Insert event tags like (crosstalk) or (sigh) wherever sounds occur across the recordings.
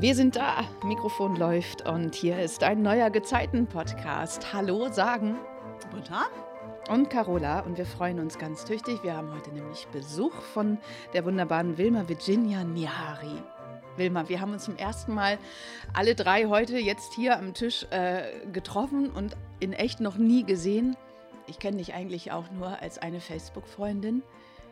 Wir sind da, Mikrofon läuft und hier ist ein neuer Gezeiten-Podcast. Hallo sagen Britta und Carola und wir freuen uns ganz tüchtig. Wir haben heute nämlich Besuch von der wunderbaren Wilma Virginia Nihari. Wilma, wir haben uns zum ersten Mal alle drei heute jetzt hier am Tisch äh, getroffen und in echt noch nie gesehen. Ich kenne dich eigentlich auch nur als eine Facebook-Freundin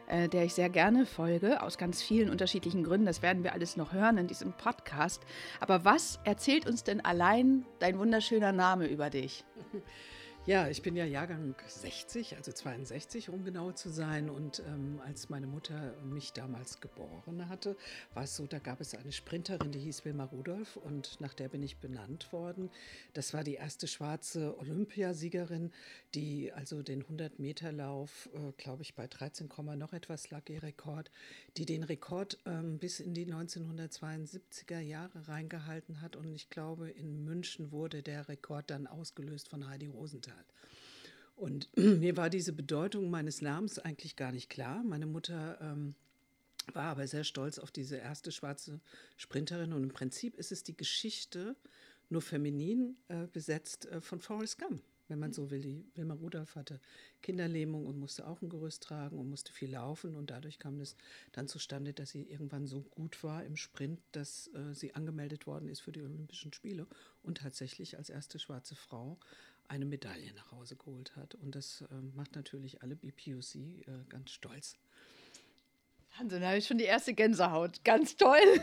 äh, der ich sehr gerne folge, aus ganz vielen unterschiedlichen Gründen. Das werden wir alles noch hören in diesem Podcast. Aber was erzählt uns denn allein dein wunderschöner Name über dich? (laughs) Ja, ich bin ja Jahrgang 60, also 62, um genau zu sein. Und ähm, als meine Mutter mich damals geboren hatte, war es so, da gab es eine Sprinterin, die hieß Wilma Rudolph und nach der bin ich benannt worden. Das war die erste schwarze Olympiasiegerin, die also den 100-Meter-Lauf, äh, glaube ich, bei 13, noch etwas lag ihr Rekord, die den Rekord ähm, bis in die 1972er Jahre reingehalten hat. Und ich glaube, in München wurde der Rekord dann ausgelöst von Heidi Rosenthal. Und (clears throat) mir war diese Bedeutung meines Namens eigentlich gar nicht klar. Meine Mutter ähm, war aber sehr stolz auf diese erste schwarze Sprinterin. Und im Prinzip ist es die Geschichte, nur feminin äh, besetzt, äh, von Forrest Gump, wenn man so will. Die Wilma Rudolph hatte Kinderlähmung und musste auch ein Gerüst tragen und musste viel laufen. Und dadurch kam es dann zustande, dass sie irgendwann so gut war im Sprint, dass äh, sie angemeldet worden ist für die Olympischen Spiele und tatsächlich als erste schwarze Frau eine Medaille nach Hause geholt hat. Und das äh, macht natürlich alle BPUC äh, ganz stolz. Wahnsinn, da habe ich schon die erste Gänsehaut. Ganz toll. (laughs)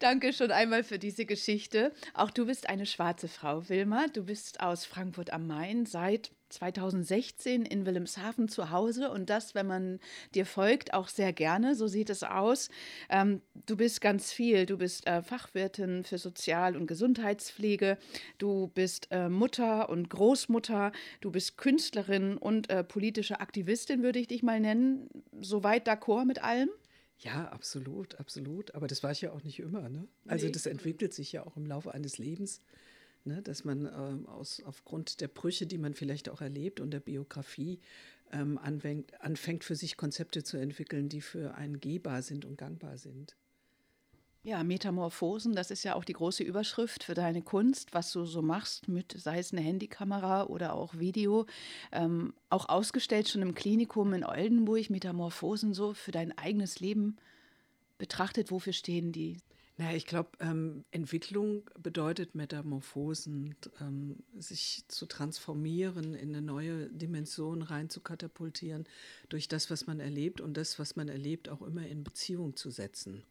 Danke schon einmal für diese Geschichte. Auch du bist eine schwarze Frau, Wilma. Du bist aus Frankfurt am Main seit 2016 in Wilhelmshaven zu Hause und das, wenn man dir folgt, auch sehr gerne. So sieht es aus. Ähm, du bist ganz viel. Du bist äh, Fachwirtin für Sozial- und Gesundheitspflege. Du bist äh, Mutter und Großmutter. Du bist Künstlerin und äh, politische Aktivistin, würde ich dich mal nennen. Soweit d'accord mit allem? Ja, absolut, absolut. Aber das war ich ja auch nicht immer. Ne? Also nee. das entwickelt sich ja auch im Laufe eines Lebens ne, dass man äh, aus, aufgrund der Brüche, die man vielleicht auch erlebt und der Biografie, ähm, anfängt, anfängt für sich Konzepte zu entwickeln, die für einen gehbar sind und gangbar sind. Ja, Metamorphosen, das ist ja auch die große Überschrift für deine Kunst, was du so machst, mit sei es eine Handykamera oder auch Video. Ähm, auch ausgestellt schon im Klinikum in Oldenburg, Metamorphosen so für dein eigenes Leben betrachtet. Wofür stehen die? Naja, ich glaube, ähm, Entwicklung bedeutet Metamorphosen, ähm, sich zu transformieren, in eine neue Dimension rein zu katapultieren, durch das, was man erlebt und das, was man erlebt, auch immer in Beziehung zu setzen.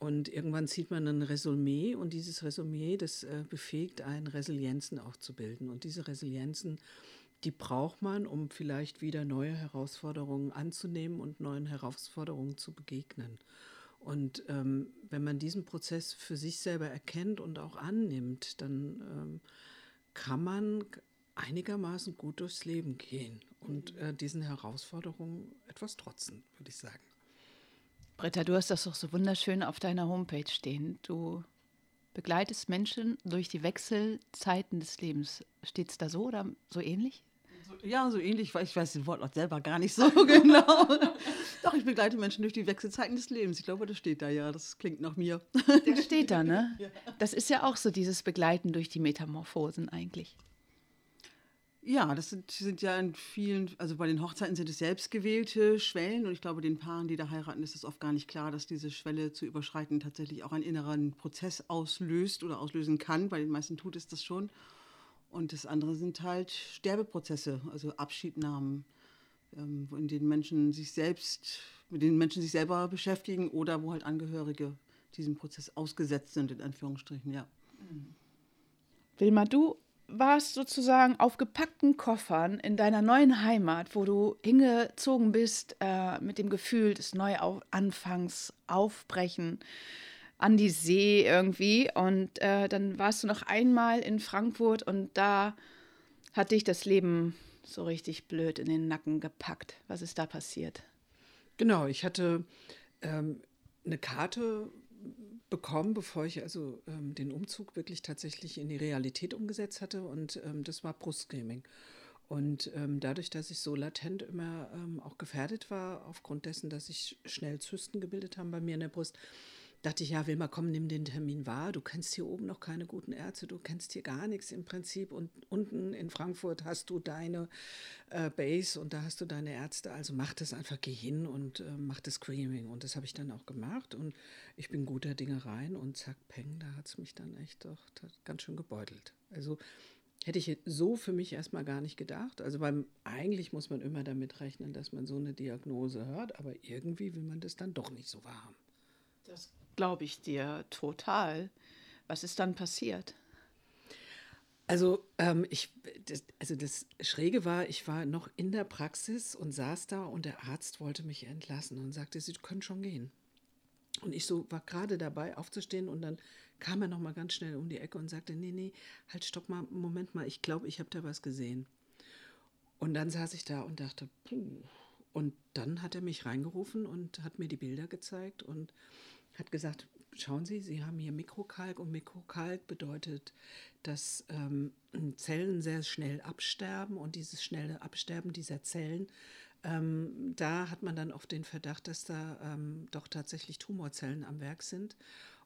Und irgendwann zieht man ein Resümee und dieses Resümee, das äh, befähigt einen, Resilienzen auch zu bilden. Und diese Resilienzen, die braucht man, um vielleicht wieder neue Herausforderungen anzunehmen und neuen Herausforderungen zu begegnen. Und ähm, wenn man diesen Prozess für sich selber erkennt und auch annimmt, dann ähm, kann man einigermaßen gut durchs Leben gehen und äh, diesen Herausforderungen etwas trotzen, würde ich sagen. Britta, du hast das doch so wunderschön auf deiner Homepage stehen. Du begleitest Menschen durch die Wechselzeiten des Lebens. Steht es da so oder so ähnlich? Ja, so ähnlich, weil ich weiß den Wortlaut selber gar nicht so (laughs) genau. Doch, ich begleite Menschen durch die Wechselzeiten des Lebens. Ich glaube, das steht da ja. Das klingt nach mir. Das steht da, ne? Das ist ja auch so dieses Begleiten durch die Metamorphosen eigentlich. Ja, das sind, sind ja in vielen, also bei den Hochzeiten sind es selbstgewählte Schwellen und ich glaube, den Paaren, die da heiraten, ist es oft gar nicht klar, dass diese Schwelle zu überschreiten tatsächlich auch einen inneren Prozess auslöst oder auslösen kann. Bei den meisten tut es das schon. Und das andere sind halt Sterbeprozesse, also Abschiednahmen, ähm, in denen Menschen sich selbst, mit denen Menschen sich selber beschäftigen oder wo halt Angehörige diesem Prozess ausgesetzt sind, in Anführungsstrichen, ja. Wilma, du warst sozusagen auf gepackten Koffern in deiner neuen Heimat, wo du hingezogen bist äh, mit dem Gefühl des Neuanfangs, Aufbrechen an die See irgendwie. Und äh, dann warst du noch einmal in Frankfurt und da hat dich das Leben so richtig blöd in den Nacken gepackt. Was ist da passiert? Genau, ich hatte ähm, eine Karte bekommen, bevor ich also ähm, den Umzug wirklich tatsächlich in die Realität umgesetzt hatte. Und ähm, das war Brustscreening. Und ähm, dadurch, dass ich so latent immer ähm, auch gefährdet war, aufgrund dessen, dass sich schnell Zysten gebildet haben bei mir in der Brust, dachte ich, ja, Wilma, komm, nimm den Termin wahr. Du kennst hier oben noch keine guten Ärzte, du kennst hier gar nichts im Prinzip. Und unten in Frankfurt hast du deine äh, Base und da hast du deine Ärzte. Also mach das einfach, geh hin und äh, mach das Screaming. Und das habe ich dann auch gemacht. Und ich bin guter Dinge rein und zack, peng, da hat es mich dann echt doch ganz schön gebeutelt. Also hätte ich so für mich erstmal gar nicht gedacht. Also beim eigentlich muss man immer damit rechnen, dass man so eine Diagnose hört, aber irgendwie will man das dann doch nicht so wahrhaben. Das glaube ich dir total. Was ist dann passiert? Also, ähm, ich, das, also das Schräge war, ich war noch in der Praxis und saß da und der Arzt wollte mich entlassen und sagte, Sie können schon gehen. Und ich so war gerade dabei aufzustehen und dann kam er noch mal ganz schnell um die Ecke und sagte, nee, nee, halt stopp mal, Moment mal, ich glaube, ich habe da was gesehen. Und dann saß ich da und dachte, puh. Und dann hat er mich reingerufen und hat mir die Bilder gezeigt und hat gesagt, schauen Sie, Sie haben hier Mikrokalk und Mikrokalk bedeutet, dass ähm, Zellen sehr schnell absterben und dieses schnelle Absterben dieser Zellen, ähm, da hat man dann oft den Verdacht, dass da ähm, doch tatsächlich Tumorzellen am Werk sind.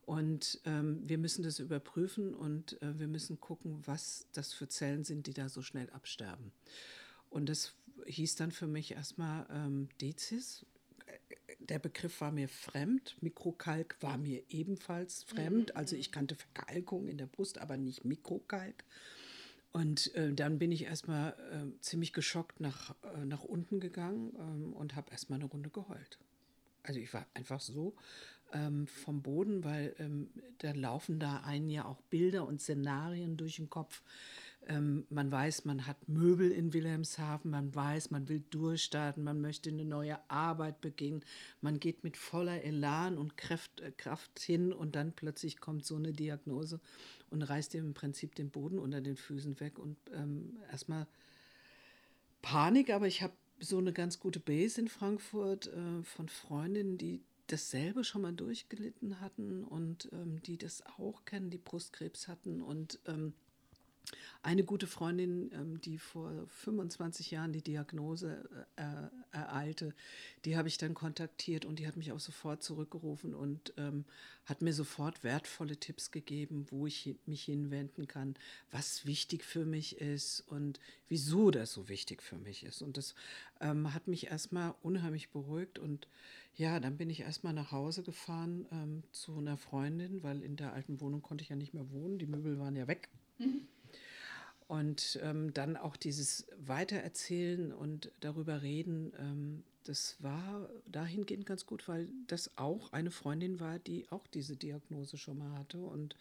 Und ähm, wir müssen das überprüfen und äh, wir müssen gucken, was das für Zellen sind, die da so schnell absterben. Und das hieß dann für mich erstmal ähm, Dezis, der Begriff war mir fremd. Mikrokalk war mir ebenfalls fremd. Also ich kannte Verkalkung in der Brust, aber nicht Mikrokalk. Und äh, dann bin ich erstmal äh, ziemlich geschockt nach, äh, nach unten gegangen ähm, und habe erstmal eine Runde geheult. Also ich war einfach so ähm, vom Boden, weil ähm, da laufen da einen ja auch Bilder und Szenarien durch den Kopf ähm, man weiß, man hat Möbel in Wilhelmshaven, man weiß, man will durchstarten, man möchte eine neue Arbeit beginnen, man geht mit voller Elan und Kraft, äh, Kraft hin und dann plötzlich kommt so eine Diagnose und reißt dir im Prinzip den Boden unter den Füßen weg und ähm, erstmal Panik, aber ich habe so eine ganz gute Base in Frankfurt äh, von Freundinnen, die dasselbe schon mal durchgelitten hatten und ähm, die das auch kennen, die Brustkrebs hatten und ähm, eine gute Freundin, ähm, die vor 25 Jahren die Diagnose äh, ereilte, die habe ich dann kontaktiert und die hat mich auch sofort zurückgerufen und ähm, hat mir sofort wertvolle Tipps gegeben, wo ich mich hinwenden kann, was wichtig für mich ist und wieso das so wichtig für mich ist. Und das ähm, hat mich erstmal unheimlich beruhigt und ja, dann bin ich erstmal nach Hause gefahren ähm, zu einer Freundin, weil in der alten Wohnung konnte ich ja nicht mehr wohnen, die Möbel waren ja weg. Mhm. Und ähm, dann auch dieses Weitererzählen und darüber reden, ähm, das war dahingehend ganz gut, weil das auch eine Freundin war, die auch diese Diagnose schon mal hatte. Und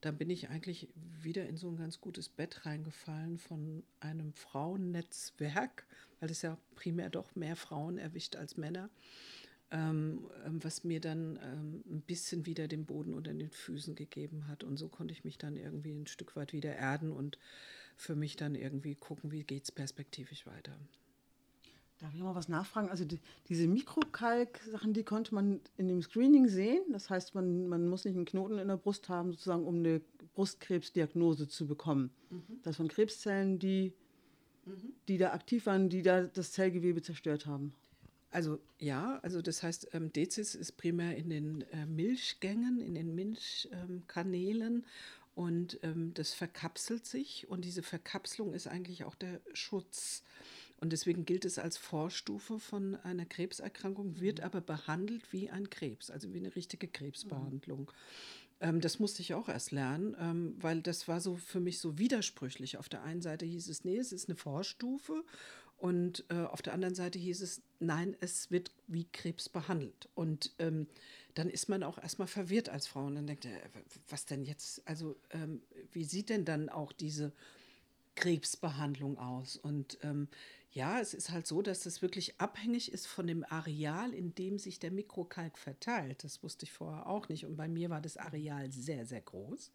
dann bin ich eigentlich wieder in so ein ganz gutes Bett reingefallen von einem Frauennetzwerk, weil es ja primär doch mehr Frauen erwischt als Männer ähm, ähm, was mir dann ähm, ein bisschen wieder den Boden unter den Füßen gegeben hat. Und so konnte ich mich dann irgendwie ein Stück weit wieder erden und für mich dann irgendwie gucken, wie geht es perspektivisch weiter. Darf ich mal was nachfragen? Also die, diese Mikrokalk-Sachen, die konnte man in dem Screening sehen. Das heißt, man, man muss nicht einen Knoten in der Brust haben, sozusagen, um eine Brustkrebsdiagnose zu bekommen. Mhm. Das waren Krebszellen, die, mhm. die da aktiv waren, die da das Zellgewebe zerstört haben. Also ja, also das heißt, ähm, Dezis ist primär in den äh, Milchgängen, in den Milchkanälen ähm, und ähm, das verkapselt sich und diese Verkapselung ist eigentlich auch der Schutz. Und deswegen gilt es als Vorstufe von einer Krebserkrankung, wird mhm. aber behandelt wie ein Krebs, also wie eine richtige Krebsbehandlung. Mhm. Ähm, das musste ich auch erst lernen, ähm, weil das war so für mich so widersprüchlich. Auf der einen Seite hieß es, nee, es ist eine Vorstufe und äh, auf der anderen Seite hieß es, nein, es wird wie Krebs behandelt. Und ähm, dann ist man auch erstmal verwirrt als Frau und dann denkt er, was denn jetzt? Also ähm, wie sieht denn dann auch diese Krebsbehandlung aus? Und ähm, ja, es ist halt so, dass es wirklich abhängig ist von dem Areal, in dem sich der Mikrokalk verteilt. Das wusste ich vorher auch nicht. Und bei mir war das Areal sehr, sehr groß.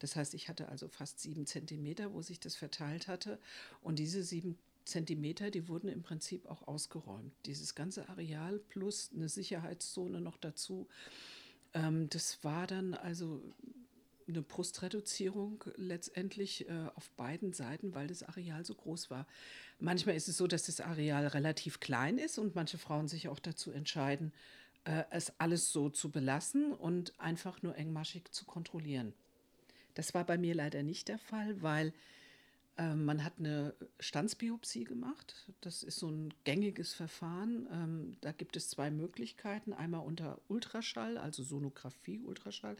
Das heißt, ich hatte also fast sieben Zentimeter, wo sich das verteilt hatte. Und diese sieben Zentimeter, die wurden im Prinzip auch ausgeräumt. Dieses ganze Areal plus eine Sicherheitszone noch dazu. Ähm, das war dann also eine Brustreduzierung letztendlich äh, auf beiden Seiten, weil das Areal so groß war. Manchmal ist es so, dass das Areal relativ klein ist und manche Frauen sich auch dazu entscheiden, äh, es alles so zu belassen und einfach nur engmaschig zu kontrollieren. Das war bei mir leider nicht der Fall, weil man hat eine Standsbiopsie gemacht. Das ist so ein gängiges Verfahren. Ähm, da gibt es zwei Möglichkeiten. Einmal unter Ultraschall, also Sonographie, Ultraschall.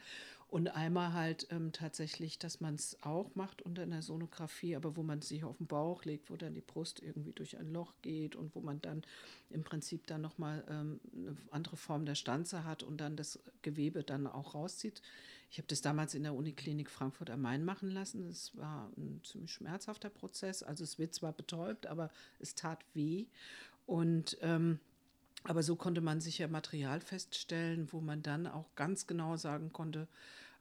Und einmal halt ähm, tatsächlich, dass man es auch macht unter einer Sonographie, aber wo man sich auf den Bauch legt, wo dann die Brust irgendwie durch ein Loch geht und wo man dann im Prinzip dann nochmal ähm, eine andere Form der Stanze hat und dann das Gewebe dann auch rauszieht. Ich habe das damals in der Uniklinik Frankfurt am Main machen lassen. Es war ein ziemlich schmerzhafter Prozess. Also es wird zwar betäubt, aber es tat weh. Und ähm, aber so konnte man sicher Material feststellen, wo man dann auch ganz genau sagen konnte,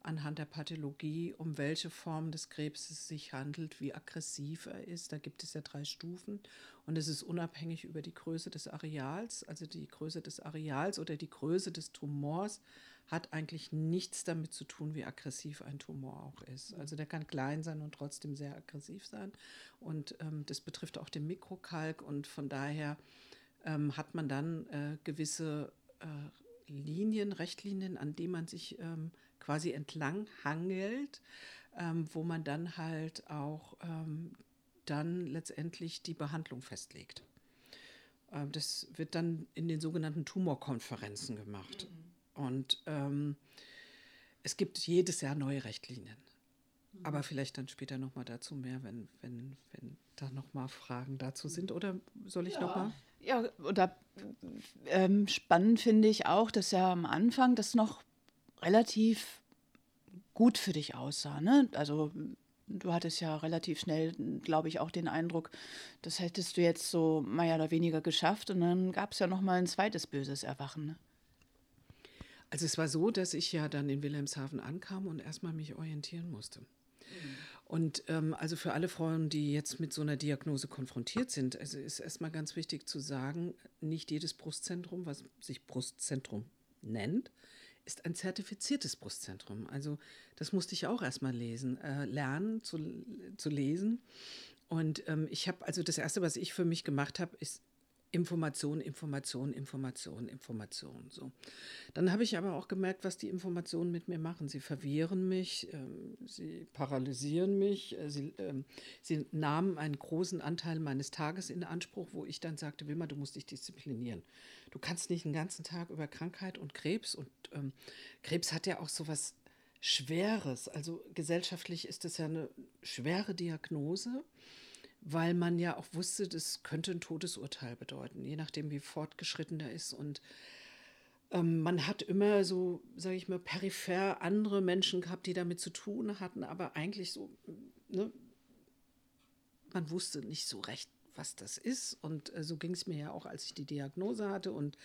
anhand der Pathologie, um welche Form des Krebs es sich handelt, wie aggressiv er ist. Da gibt es ja drei Stufen und es ist unabhängig über die Größe des Areals, also die Größe des Areals oder die Größe des Tumors hat eigentlich nichts damit zu tun, wie aggressiv ein Tumor auch ist. Also der kann klein sein und trotzdem sehr aggressiv sein. Und ähm, das betrifft auch den Mikrokalk und von daher ähm, hat man dann äh, gewisse äh, Linien, Rechtlinien, an denen man sich ähm, quasi entlang hangelt, ähm, wo man dann halt auch ähm, dann letztendlich die Behandlung festlegt. Ähm, das wird dann in den sogenannten Tumorkonferenzen gemacht. Und ähm, es gibt jedes Jahr neue Richtlinien. Mhm. Aber vielleicht dann später nochmal dazu mehr, wenn, wenn, wenn da nochmal Fragen dazu sind. Oder soll ich ja. nochmal? Ja, oder ähm, spannend finde ich auch, dass ja am Anfang das noch relativ gut für dich aussah. Ne? Also du hattest ja relativ schnell, glaube ich, auch den Eindruck, das hättest du jetzt so mehr oder weniger geschafft. Und dann gab es ja noch mal ein zweites böses Erwachen. Ne? Also es war so, dass ich ja dann in Wilhelmshaven ankam und erstmal mich orientieren musste. Und ähm, also für alle Frauen, die jetzt mit so einer Diagnose konfrontiert sind, also ist erstmal ganz wichtig zu sagen, nicht jedes Brustzentrum, was sich Brustzentrum nennt, ist ein zertifiziertes Brustzentrum. Also das musste ich auch erstmal lesen, äh, lernen zu, zu lesen. Und ähm, ich habe, also das Erste, was ich für mich gemacht habe, ist Information, Information, Information, Information. So. Dann habe ich aber auch gemerkt, was die Informationen mit mir machen. Sie verwirren mich, ähm, sie paralysieren mich, äh, sie, ähm, sie nahmen einen großen Anteil meines Tages in Anspruch, wo ich dann sagte, Wilma, du musst dich disziplinieren. Du kannst nicht den ganzen Tag über Krankheit und Krebs und ähm, Krebs hat ja auch so was Schweres. Also gesellschaftlich ist das ja eine schwere Diagnose weil man ja auch wusste, das könnte ein Todesurteil bedeuten, je nachdem, wie fortgeschritten er ist. Und ähm, man hat immer so, sage ich mal, peripher andere Menschen gehabt, die damit zu tun hatten, aber eigentlich so, ne, man wusste nicht so recht, was das ist. Und äh, so ging es mir ja auch, als ich die Diagnose hatte. Und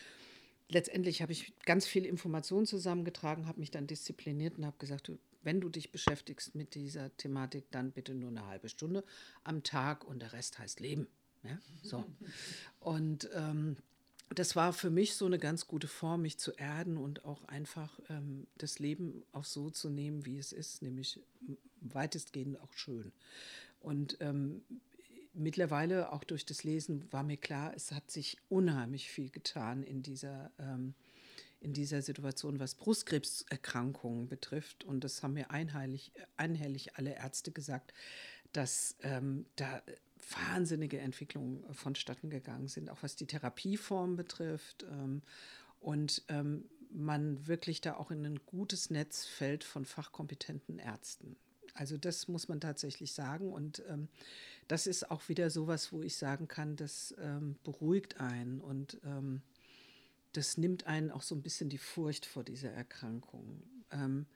letztendlich habe ich ganz viel Informationen zusammengetragen, habe mich dann diszipliniert und habe gesagt, du, wenn du dich beschäftigst mit dieser Thematik, dann bitte nur eine halbe Stunde am Tag und der Rest heißt Leben. Ja? So. (laughs) Und ähm, das war für mich so eine ganz gute Form, mich zu erden und auch einfach ähm, das Leben auch so zu nehmen, wie es ist, nämlich weitestgehend auch schön. Und ähm, mittlerweile, auch durch das Lesen, war mir klar, es hat sich unheimlich viel getan in dieser ähm, in dieser Situation, was Brustkrebserkrankungen betrifft. Und das haben mir einheilig, einhellig alle Ärzte gesagt, dass ähm, da wahnsinnige Entwicklungen vonstatten gegangen sind, auch was die Therapieform betrifft. Ähm, und ähm, man wirklich da auch in ein gutes Netz fällt von fachkompetenten Ärzten. Also das muss man tatsächlich sagen. Und ähm, das ist auch wieder sowas, wo ich sagen kann, das ähm, beruhigt einen und ähm, das nimmt einen auch so ein bisschen die Furcht vor dieser Erkrankung. Ähm,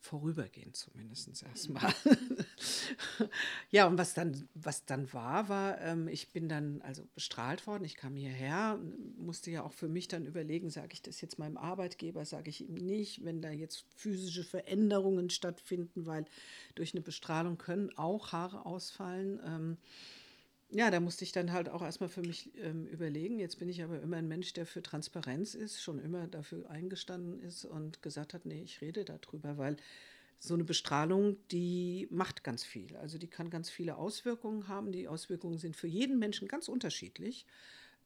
vorübergehend zumindest erstmal. (laughs) ja, und was dann, was dann war, war, ähm, ich bin dann also bestrahlt worden, ich kam hierher, musste ja auch für mich dann überlegen, sage ich das jetzt meinem Arbeitgeber, sage ich ihm nicht, wenn da jetzt physische Veränderungen stattfinden, weil durch eine Bestrahlung können auch Haare ausfallen. Ähm, ja, da musste ich dann halt auch erstmal für mich ähm, überlegen. Jetzt bin ich aber immer ein Mensch, der für Transparenz ist, schon immer dafür eingestanden ist und gesagt hat, nee, ich rede darüber, weil so eine Bestrahlung, die macht ganz viel. Also die kann ganz viele Auswirkungen haben. Die Auswirkungen sind für jeden Menschen ganz unterschiedlich.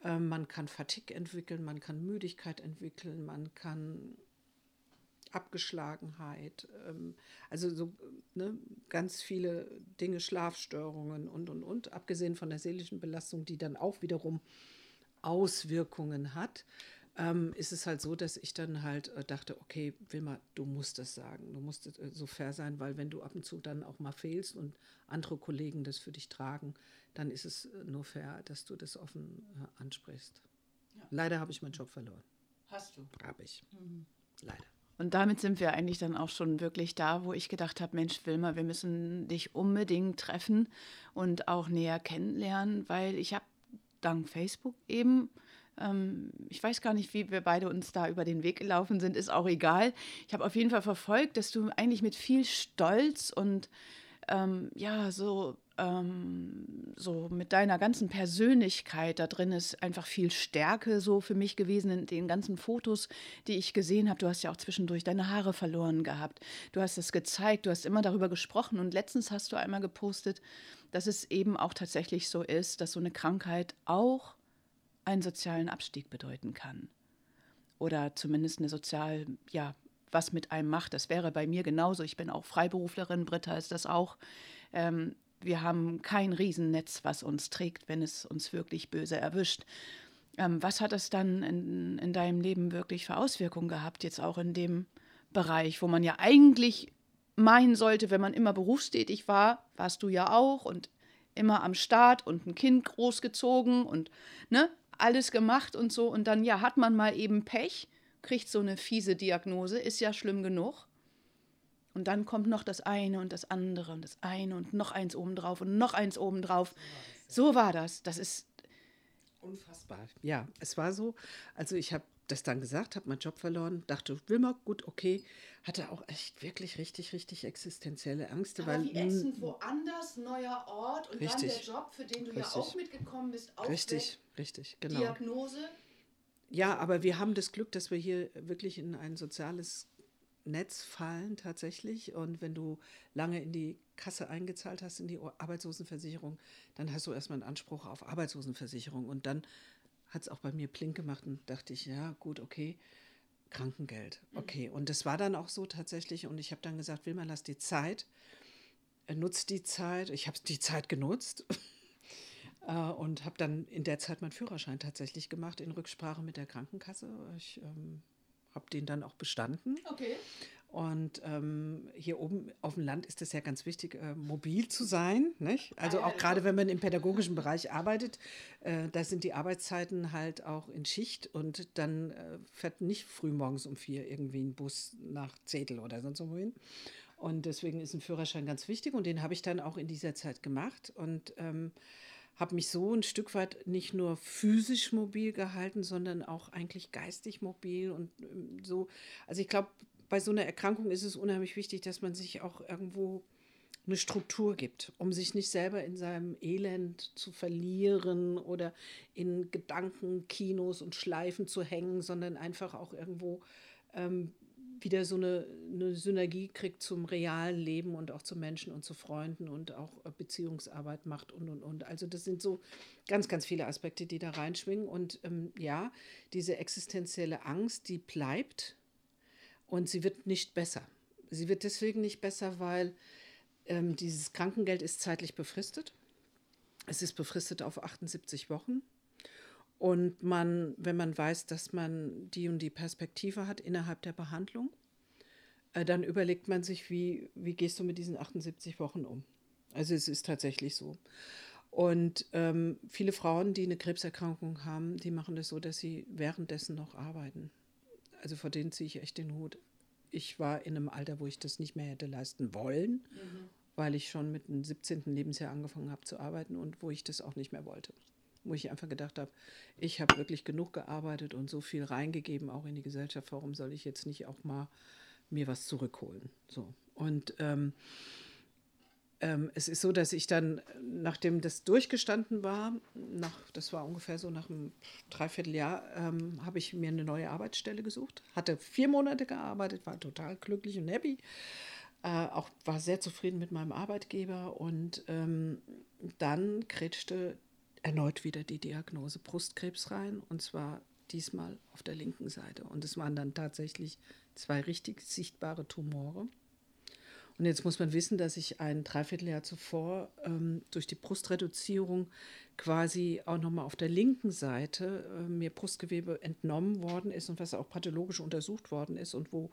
Äh, man kann Fatigue entwickeln, man kann Müdigkeit entwickeln, man kann Abgeschlagenheit, ähm, also so ne, ganz viele Dinge, Schlafstörungen und, und, und, abgesehen von der seelischen Belastung, die dann auch wiederum Auswirkungen hat, ähm, ist es halt so, dass ich dann halt äh, dachte, okay, Wilma, du musst das sagen, du musst äh, so fair sein, weil wenn du ab und zu dann auch mal fehlst und andere Kollegen das für dich tragen, dann ist es äh, nur fair, dass du das offen äh, ansprichst. Ja. Leider habe ich meinen Job verloren. Hast du? Habe ich. Mhm. Leider. Und damit sind wir eigentlich dann auch schon wirklich da, wo ich gedacht habe, Mensch, Wilma, wir müssen dich unbedingt treffen und auch näher kennenlernen, weil ich habe dank Facebook eben, ähm, ich weiß gar nicht, wie wir beide uns da über den Weg gelaufen sind, ist auch egal. Ich habe auf jeden Fall verfolgt, dass du eigentlich mit viel Stolz und ähm, ja, so ähm, so mit deiner ganzen Persönlichkeit, da drin ist einfach viel Stärke so für mich gewesen in den ganzen Fotos, die ich gesehen habe. Du hast ja auch zwischendurch deine Haare verloren gehabt. Du hast es gezeigt, du hast immer darüber gesprochen und letztens hast du einmal gepostet, dass es eben auch tatsächlich so ist, dass so eine Krankheit auch einen sozialen Abstieg bedeuten kann. Oder zumindest eine sozial, ja, was mit einem macht. Das wäre bei mir genauso. Ich bin auch Freiberuflerin, Britta ist das auch. Ähm, wir haben kein Riesennetz, was uns trägt, wenn es uns wirklich böse erwischt. Ähm, was hat es dann in, in deinem Leben wirklich für Auswirkungen gehabt, jetzt auch in dem Bereich, wo man ja eigentlich meinen sollte, wenn man immer berufstätig war, warst du ja auch und immer am Start und ein Kind großgezogen und ne, alles gemacht und so. Und dann ja, hat man mal eben Pech, kriegt so eine fiese Diagnose, ist ja schlimm genug. Und dann kommt noch das eine und das andere und das eine und noch eins obendrauf und noch eins obendrauf. So war das. Das ist unfassbar. Ja, es war so. Also ich habe das dann gesagt, habe meinen Job verloren, dachte, Wilma, gut, okay, hatte auch echt wirklich richtig, richtig existenzielle Ängste. Aber weil, wie ätzend, woanders, neuer Ort und richtig, dann der Job, für den du richtig, ja auch mitgekommen bist, auch Richtig, weg. richtig, genau. Diagnose. Ja, aber wir haben das Glück, dass wir hier wirklich in ein soziales Netz fallen tatsächlich. Und wenn du lange in die Kasse eingezahlt hast, in die Arbeitslosenversicherung, dann hast du erstmal einen Anspruch auf Arbeitslosenversicherung. Und dann hat es auch bei mir plink gemacht und dachte ich, ja, gut, okay, Krankengeld. Mhm. Okay. Und das war dann auch so tatsächlich. Und ich habe dann gesagt, Wilma, lass die Zeit, nutzt die Zeit. Ich habe die Zeit genutzt. (laughs) Äh, und habe dann in der Zeit meinen Führerschein tatsächlich gemacht in Rücksprache mit der Krankenkasse. Ich ähm, habe den dann auch bestanden. Okay. Und ähm, hier oben auf dem Land ist es ja ganz wichtig, äh, mobil zu sein. Nicht? Also ah, auch gerade wenn man im pädagogischen (laughs) Bereich arbeitet, äh, da sind die Arbeitszeiten halt auch in Schicht und dann äh, fährt nicht früh morgens um vier irgendwie ein Bus nach Zettel oder sonst wohin. Und deswegen ist ein Führerschein ganz wichtig und den habe ich dann auch in dieser Zeit gemacht. Und ähm, habe mich so ein Stück weit nicht nur physisch mobil gehalten, sondern auch eigentlich geistig mobil und ähm, so. Also ich glaube, bei so einer Erkrankung ist es unheimlich wichtig, dass man sich auch irgendwo eine Struktur gibt, um sich nicht selber in seinem Elend zu verlieren oder in Gedankenkinos und Schleifen zu hängen, sondern einfach auch irgendwo ähm, wieder so eine, eine Synergie kriegt zum realen Leben und auch zu Menschen und zu Freunden und auch äh, Beziehungsarbeit macht und und und. Also das sind so ganz, ganz viele Aspekte, die da reinschwingen. Und ähm, ja, diese existenzielle Angst, die bleibt und sie wird nicht besser. Sie wird deswegen nicht besser, weil ähm, dieses Krankengeld ist zeitlich befristet. Es ist befristet auf 78 Wochen. Und man, wenn man weiß, dass man die und die Perspektive hat innerhalb der Behandlung, äh, dann überlegt man sich, wie, wie gehst du mit diesen 78 Wochen um. Also es ist tatsächlich so. Und ähm, viele Frauen, die eine Krebserkrankung haben, die machen das so, dass sie währenddessen noch arbeiten. Also vor denen ziehe ich echt den Hut. Ich war in einem Alter, wo ich das nicht mehr hätte leisten wollen, mhm. weil ich schon mit dem 17. Lebensjahr angefangen habe zu arbeiten und wo ich das auch nicht mehr wollte wo ich einfach gedacht habe, ich habe wirklich genug gearbeitet und so viel reingegeben, auch in die Gesellschaft, warum soll ich jetzt nicht auch mal mir was zurückholen? So. Und ähm, ähm, es ist so, dass ich dann, nachdem das durchgestanden war, nach, das war ungefähr so nach einem Dreivierteljahr, ähm, habe ich mir eine neue Arbeitsstelle gesucht. Hatte vier Monate gearbeitet, war total glücklich und happy. Äh, auch war sehr zufrieden mit meinem Arbeitgeber und ähm, dann kretschte erneut wieder die Diagnose Brustkrebs rein und zwar diesmal auf der linken Seite. Und es waren dann tatsächlich zwei richtig sichtbare Tumore. Und jetzt muss man wissen, dass ich ein Dreivierteljahr zuvor ähm, durch die Brustreduzierung quasi auch nochmal auf der linken Seite äh, mir Brustgewebe entnommen worden ist und was auch pathologisch untersucht worden ist und wo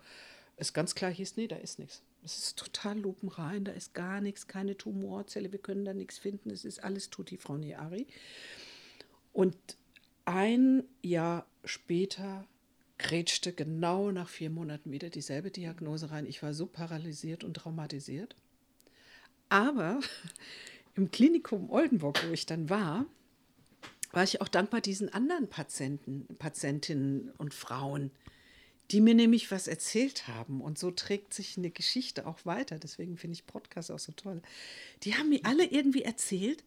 es ganz klar hieß, nee, da ist nichts. Es ist total lupenrein, da ist gar nichts, keine Tumorzelle, wir können da nichts finden, es ist alles Tutti Frau Niari. Und ein Jahr später grätschte genau nach vier Monaten wieder dieselbe Diagnose rein. Ich war so paralysiert und traumatisiert. Aber (laughs) im Klinikum Oldenburg, wo ich dann war, war ich auch dankbar diesen anderen Patienten, Patientinnen und Frauen, die mir nämlich was erzählt haben. Und so trägt sich eine Geschichte auch weiter. Deswegen finde ich Podcasts auch so toll. Die haben mir alle irgendwie erzählt,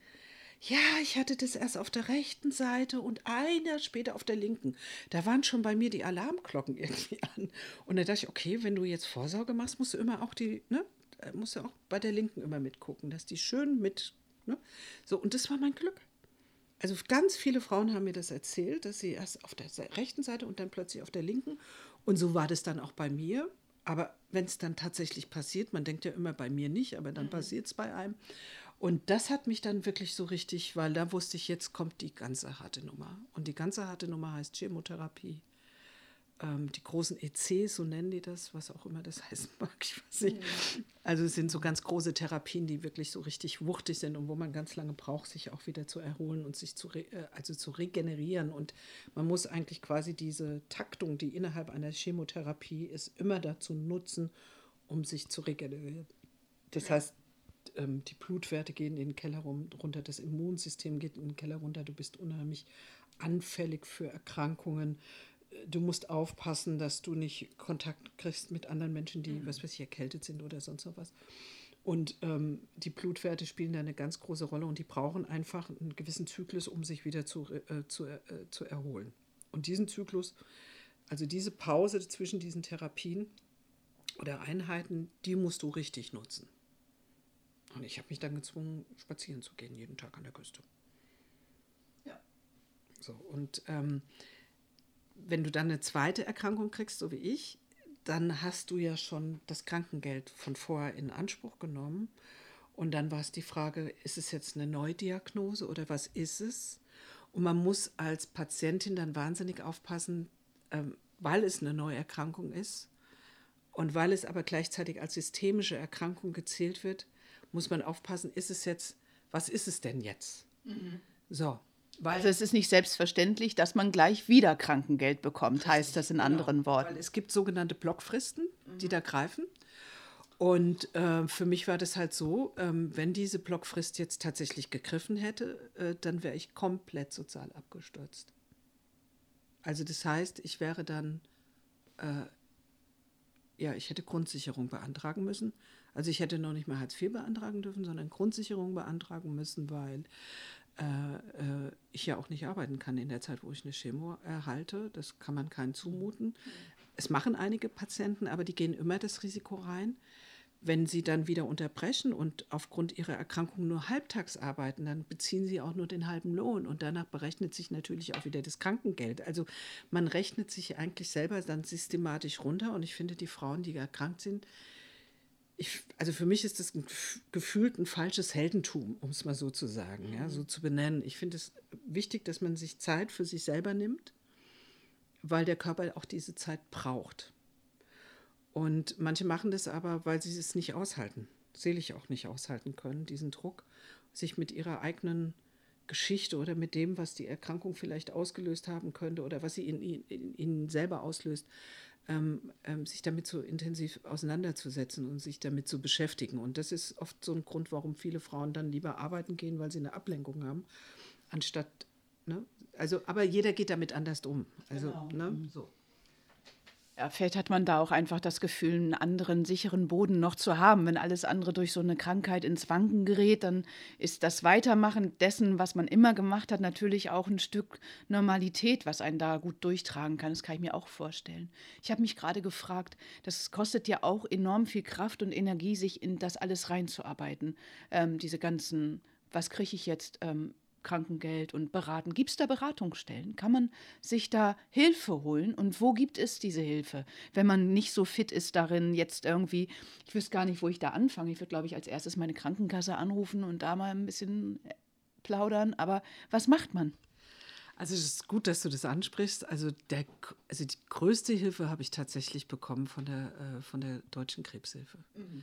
ja, ich hatte das erst auf der rechten Seite und ein Jahr später auf der linken. Da waren schon bei mir die Alarmglocken (laughs) irgendwie an. Und da dachte ich, okay, wenn du jetzt Vorsorge machst, musst du immer auch die, ne, musst du auch bei der linken immer mitgucken, dass die schön mit, ne? So, und das war mein Glück. Also ganz viele Frauen haben mir das erzählt, dass sie erst auf der rechten Seite und dann plötzlich auf der linken. Und so war das dann auch bei mir. Aber wenn es dann tatsächlich passiert, man denkt ja immer bei mir nicht, aber dann mhm. passiert es bei einem. Und das hat mich dann wirklich so richtig, weil da wusste ich, jetzt kommt die ganze harte Nummer. Und die ganze harte Nummer heißt Chemotherapie. Ähm, die großen ECs, so nennen die das, was auch immer das (laughs) heißen mag, ich weiß nicht. Also es sind so ganz große Therapien, die wirklich so richtig wuchtig sind und wo man ganz lange braucht, sich auch wieder zu erholen und sich zu, äh, also zu regenerieren. Und man muss eigentlich quasi diese Taktung, die innerhalb einer Chemotherapie ist, immer dazu nutzen, um sich zu regenerieren. Das heißt, ähm, die Blutwerte gehen in den Keller runter, das Immunsystem geht in den Keller runter, du bist unheimlich anfällig für Erkrankungen. Du musst aufpassen, dass du nicht Kontakt kriegst mit anderen Menschen, die, mhm. was weiß ich, erkältet sind oder sonst noch was. Und ähm, die Blutwerte spielen da eine ganz große Rolle und die brauchen einfach einen gewissen Zyklus, um sich wieder zu, äh, zu, äh, zu erholen. Und diesen Zyklus, also diese Pause zwischen diesen Therapien oder Einheiten, die musst du richtig nutzen. Und ich habe mich dann gezwungen, spazieren zu gehen, jeden Tag an der Küste. Ja. So, und ähm, wenn du dann eine zweite Erkrankung kriegst, so wie ich, dann hast du ja schon das Krankengeld von vorher in Anspruch genommen. Und dann war es die Frage, ist es jetzt eine Neudiagnose oder was ist es? Und man muss als Patientin dann wahnsinnig aufpassen, ähm, weil es eine Neuerkrankung ist und weil es aber gleichzeitig als systemische Erkrankung gezählt wird, muss man aufpassen, ist es jetzt, was ist es denn jetzt? Mhm. So. Weil also es ist nicht selbstverständlich, dass man gleich wieder Krankengeld bekommt, heißt das in genau, anderen Worten. Weil es gibt sogenannte Blockfristen, mhm. die da greifen. Und äh, für mich war das halt so, ähm, wenn diese Blockfrist jetzt tatsächlich gegriffen hätte, äh, dann wäre ich komplett sozial abgestürzt. Also das heißt, ich wäre dann, äh, ja, ich hätte Grundsicherung beantragen müssen. Also ich hätte noch nicht mal Hartz IV beantragen dürfen, sondern Grundsicherung beantragen müssen, weil äh, ich ja auch nicht arbeiten kann in der Zeit, wo ich eine Chemo erhalte. Das kann man keinen zumuten. Es machen einige Patienten, aber die gehen immer das Risiko rein. Wenn sie dann wieder unterbrechen und aufgrund ihrer Erkrankung nur halbtags arbeiten, dann beziehen sie auch nur den halben Lohn und danach berechnet sich natürlich auch wieder das Krankengeld. Also man rechnet sich eigentlich selber dann systematisch runter und ich finde, die Frauen, die erkrankt sind, ich, also für mich ist das gefühlt ein falsches Heldentum, um es mal so zu sagen, ja, so zu benennen. Ich finde es wichtig, dass man sich Zeit für sich selber nimmt, weil der Körper auch diese Zeit braucht. Und manche machen das aber, weil sie es nicht aushalten, selig auch nicht aushalten können, diesen Druck, sich mit ihrer eigenen Geschichte oder mit dem, was die Erkrankung vielleicht ausgelöst haben könnte oder was sie in, in, in ihnen selber auslöst, ähm, ähm, sich damit so intensiv auseinanderzusetzen und sich damit zu beschäftigen. Und das ist oft so ein Grund, warum viele Frauen dann lieber arbeiten gehen, weil sie eine Ablenkung haben, anstatt, ne? Also, aber jeder geht damit anders um. Also, genau. ne? So. Ja, vielleicht hat man da auch einfach das Gefühl, einen anderen sicheren Boden noch zu haben. Wenn alles andere durch so eine Krankheit ins Wanken gerät, dann ist das Weitermachen dessen, was man immer gemacht hat, natürlich auch ein Stück Normalität, was einen da gut durchtragen kann. Das kann ich mir auch vorstellen. Ich habe mich gerade gefragt, das kostet ja auch enorm viel Kraft und Energie, sich in das alles reinzuarbeiten. Ähm, diese ganzen, was kriege ich jetzt? Ähm, Krankengeld und beraten. Gibt es da Beratungsstellen? Kann man sich da Hilfe holen? Und wo gibt es diese Hilfe? Wenn man nicht so fit ist darin, jetzt irgendwie, ich wüsste gar nicht, wo ich da anfange. Ich würde, glaube ich, als erstes meine Krankenkasse anrufen und da mal ein bisschen plaudern. Aber was macht man? Also es ist gut, dass du das ansprichst. Also, der, also die größte Hilfe habe ich tatsächlich bekommen von der, äh, von der Deutschen Krebshilfe. Mhm.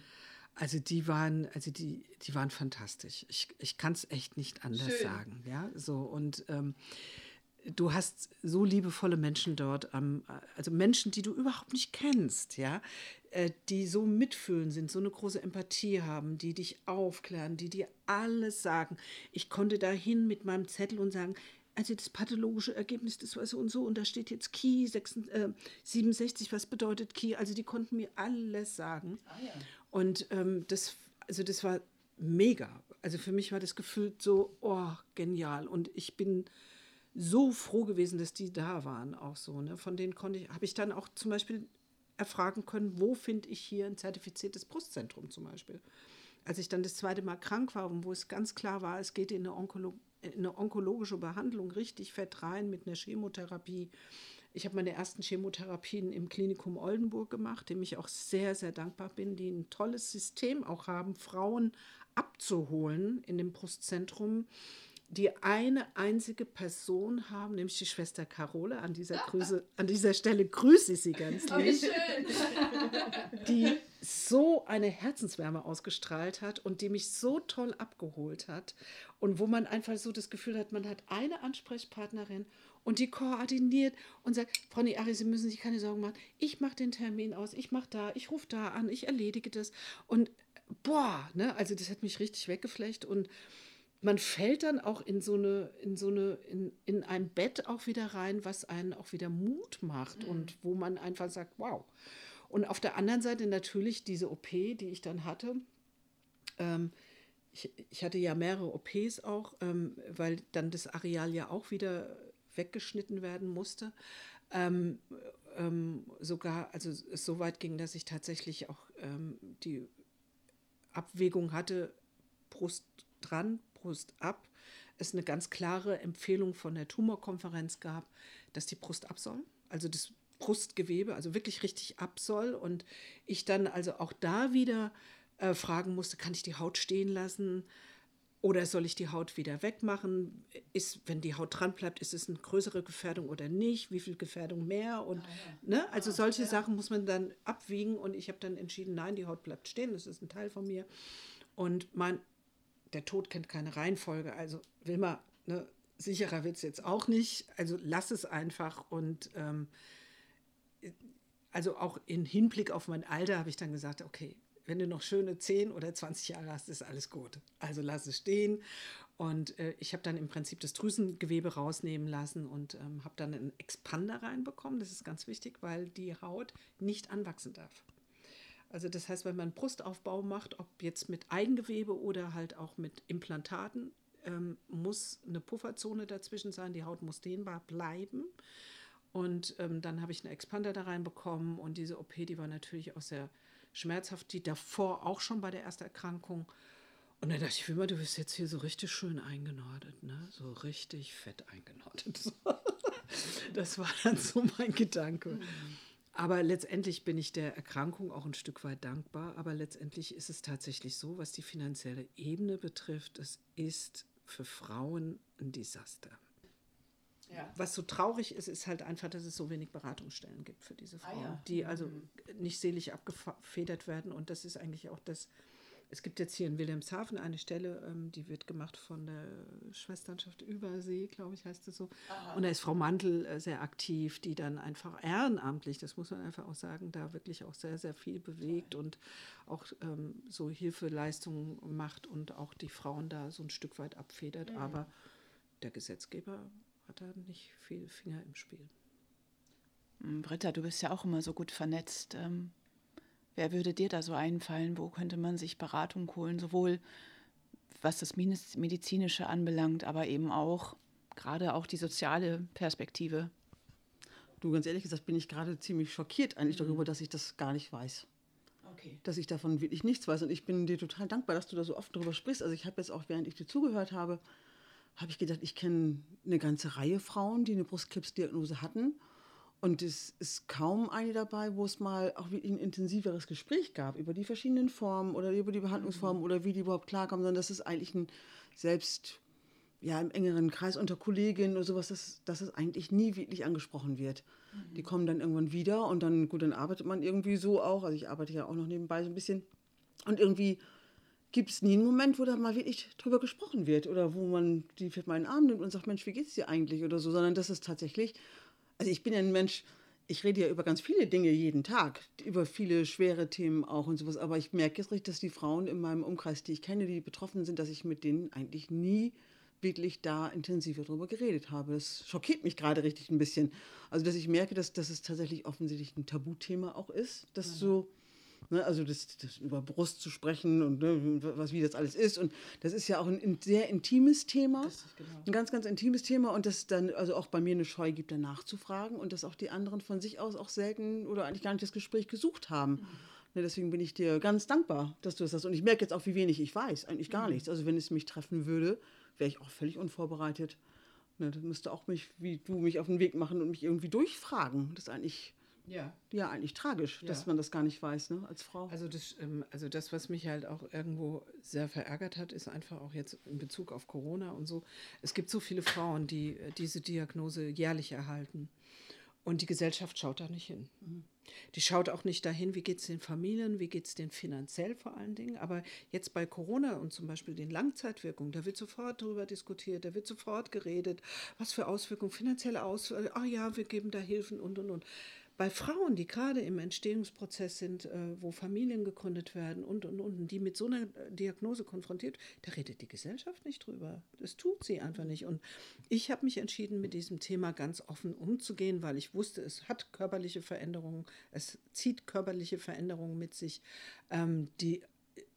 Also die waren, also die, die waren fantastisch. Ich, ich kann es echt nicht anders Schön. sagen. Ja, so und ähm, du hast so liebevolle Menschen dort, ähm, also Menschen, die du überhaupt nicht kennst, ja, äh, die so mitfühlen sind, so eine große Empathie haben, die dich aufklären, die dir alles sagen. Ich konnte dahin mit meinem Zettel und sagen, also das pathologische Ergebnis, das war so und so, und da steht jetzt Key 66, äh, 67, was bedeutet Key? Also die konnten mir alles sagen. Ah, ja. Und ähm, das, also das war mega. Also für mich war das Gefühl so, oh, genial. Und ich bin so froh gewesen, dass die da waren, auch so. Ne? Von denen konnte ich, habe ich dann auch zum Beispiel erfragen können, wo finde ich hier ein zertifiziertes Brustzentrum zum Beispiel. Als ich dann das zweite Mal krank war und wo es ganz klar war, es geht in eine Onkologie eine onkologische Behandlung richtig fett rein mit einer Chemotherapie. Ich habe meine ersten Chemotherapien im Klinikum Oldenburg gemacht, dem ich auch sehr, sehr dankbar bin, die ein tolles System auch haben, Frauen abzuholen in dem Brustzentrum, die eine einzige Person haben, nämlich die Schwester Carole. An dieser, (laughs) Grüße, an dieser Stelle grüße ich sie ganz lieb. Oh, (laughs) (laughs) die so eine Herzenswärme ausgestrahlt hat und die mich so toll abgeholt hat. Und wo man einfach so das Gefühl hat, man hat eine Ansprechpartnerin und die koordiniert und sagt, Frau Niari, Sie müssen sich keine Sorgen machen. Ich mache den Termin aus, ich mache da, ich rufe da an, ich erledige das. Und boah, ne, also das hat mich richtig weggeflecht und man fällt dann auch in so eine, in so eine, in, in ein Bett auch wieder rein, was einen auch wieder Mut macht mhm. und wo man einfach sagt, wow. Und auf der anderen Seite natürlich diese OP, die ich dann hatte. Ähm, ich, ich, hatte ja mehrere OPs auch, ähm, weil dann das Areal ja auch wieder weggeschnitten werden musste. Ähm, ähm sogar, also es so weit ging, dass ich tatsächlich auch ähm, die Abwägung hatte, Brust dran, Brust ab, es eine ganz klare Empfehlung von der Tumorkonferenz gab, dass die Brust ab soll. Also das Brustgewebe, also wirklich richtig ab soll. Und ich dann also auch da wieder äh, fragen musste, kann ich die Haut stehen lassen? Oder soll ich die Haut wieder wegmachen? Ist, wenn die Haut dran bleibt, ist es eine größere Gefährdung oder nicht? Wie viel Gefährdung mehr? Und, ah, ja. ne? Also ah, solche ja. Sachen muss man dann abwiegen. Und ich habe dann entschieden, nein, die Haut bleibt stehen, das ist ein Teil von mir. Und mein der Tod kennt keine Reihenfolge. Also Wilma, ne, sicherer wird es jetzt auch nicht. Also lass es einfach. Und ähm, also auch im Hinblick auf mein Alter habe ich dann gesagt, okay, wenn du noch schöne 10 oder 20 Jahre hast, ist alles gut. Also lass es stehen. Und äh, ich habe dann im Prinzip das Drüsengewebe rausnehmen lassen und ähm, habe dann einen Expander reinbekommen. Das ist ganz wichtig, weil die Haut nicht anwachsen darf. Also das heißt, wenn man Brustaufbau macht, ob jetzt mit Eigengewebe oder halt auch mit Implantaten, ähm, muss eine Pufferzone dazwischen sein, die Haut muss dehnbar bleiben. Und ähm, dann habe ich einen Expander da reinbekommen und diese OP, die war natürlich auch sehr schmerzhaft, die davor auch schon bei der ersten Erkrankung. Und dann dachte ich, Wilma, du bist jetzt hier so richtig schön eingenordet, ne? So richtig fett eingenordet. (laughs) das war dann so mein Gedanke. Aber letztendlich bin ich der Erkrankung auch ein Stück weit dankbar. Aber letztendlich ist es tatsächlich so, was die finanzielle Ebene betrifft, es ist für Frauen ein Desaster. Ja. Was so traurig ist, ist halt einfach, dass es so wenig Beratungsstellen gibt für diese Frauen, ah, ja. die also mhm. nicht selig abgefedert werden. Und das ist eigentlich auch das, es gibt jetzt hier in Wilhelmshaven eine Stelle, ähm, die wird gemacht von der Schwesternschaft Übersee, glaube ich, heißt es so. Aha. Und da ist Frau Mantel äh, sehr aktiv, die dann einfach ehrenamtlich, das muss man einfach auch sagen, da wirklich auch sehr, sehr viel bewegt und auch ähm, so Hilfeleistungen macht und auch die Frauen da so ein Stück weit abfedert. Mhm. Aber der Gesetzgeber hat da nicht viel Finger im Spiel. Britta, du bist ja auch immer so gut vernetzt. Ähm, Wer würde dir da so einfallen? Wo könnte man sich Beratung holen, sowohl was das Medizinische anbelangt, aber eben auch gerade auch die soziale Perspektive? Du, ganz ehrlich gesagt, bin ich gerade ziemlich schockiert eigentlich mhm. darüber, dass ich das gar nicht weiß. Okay. Dass ich davon wirklich nichts weiß. Und ich bin dir total dankbar, dass du da so oft darüber sprichst. Also ich habe jetzt auch, während ich dir zugehört habe, habe ich gedacht, ich kenne eine ganze Reihe Frauen, die eine Brustkrebsdiagnose hatten. Und es ist kaum eine dabei, wo es mal auch wirklich ein intensiveres Gespräch gab über die verschiedenen Formen oder über die Behandlungsformen oder wie die überhaupt klarkommen, sondern das ist eigentlich ein selbst ja, im engeren Kreis unter Kolleginnen oder sowas, dass, dass es eigentlich nie wirklich angesprochen wird. Mhm. Die kommen dann irgendwann wieder und dann, gut, dann arbeitet man irgendwie so auch. Also ich arbeite ja auch noch nebenbei so ein bisschen. Und irgendwie gibt es nie einen Moment, wo da mal wirklich drüber gesprochen wird oder wo man die für meinen Arm nimmt und sagt, Mensch, wie geht's dir eigentlich oder so, sondern das ist tatsächlich, also ich bin ja ein Mensch, ich rede ja über ganz viele Dinge jeden Tag, über viele schwere Themen auch und sowas, aber ich merke jetzt richtig, dass die Frauen in meinem Umkreis, die ich kenne, die betroffen sind, dass ich mit denen eigentlich nie wirklich da intensiver darüber geredet habe. Das schockiert mich gerade richtig ein bisschen. Also, dass ich merke, dass, dass es tatsächlich offensichtlich ein Tabuthema auch ist, dass ja. so, ne, also das, das, über Brust zu sprechen und ne, was, wie das alles ist. Und das ist ja auch ein, ein sehr intimes Thema, genau. ein ganz, ganz intimes Thema. Und dass dann also auch bei mir eine Scheu gibt, danach zu fragen und dass auch die anderen von sich aus auch selten oder eigentlich gar nicht das Gespräch gesucht haben. Mhm. Ne, deswegen bin ich dir ganz dankbar, dass du das hast. Und ich merke jetzt auch, wie wenig ich weiß. Eigentlich gar mhm. nichts. Also wenn es mich treffen würde, wäre ich auch völlig unvorbereitet. Ne, dann müsste auch mich, wie du, mich auf den Weg machen und mich irgendwie durchfragen. Das ist eigentlich, ja, ja eigentlich tragisch, ja. dass man das gar nicht weiß, ne, als Frau. Also das, ähm, also das, was mich halt auch irgendwo sehr verärgert hat, ist einfach auch jetzt in Bezug auf Corona und so. Es gibt so viele Frauen, die äh, diese Diagnose jährlich erhalten. Und die Gesellschaft schaut da nicht hin. Mhm. Die schaut auch nicht dahin, wie geht es den Familien, wie geht es denen finanziell vor allen Dingen. Aber jetzt bei Corona und zum Beispiel den Langzeitwirkungen, da wird sofort darüber diskutiert, da wird sofort geredet, was für Auswirkungen, finanzielle Auswirkungen, ah ja, wir geben da Hilfen und und und bei Frauen, die gerade im Entstehungsprozess sind, äh, wo Familien gegründet werden und, und, und, die mit so einer Diagnose konfrontiert, da redet die Gesellschaft nicht drüber. Das tut sie einfach nicht. Und ich habe mich entschieden, mit diesem Thema ganz offen umzugehen, weil ich wusste, es hat körperliche Veränderungen, es zieht körperliche Veränderungen mit sich, ähm, die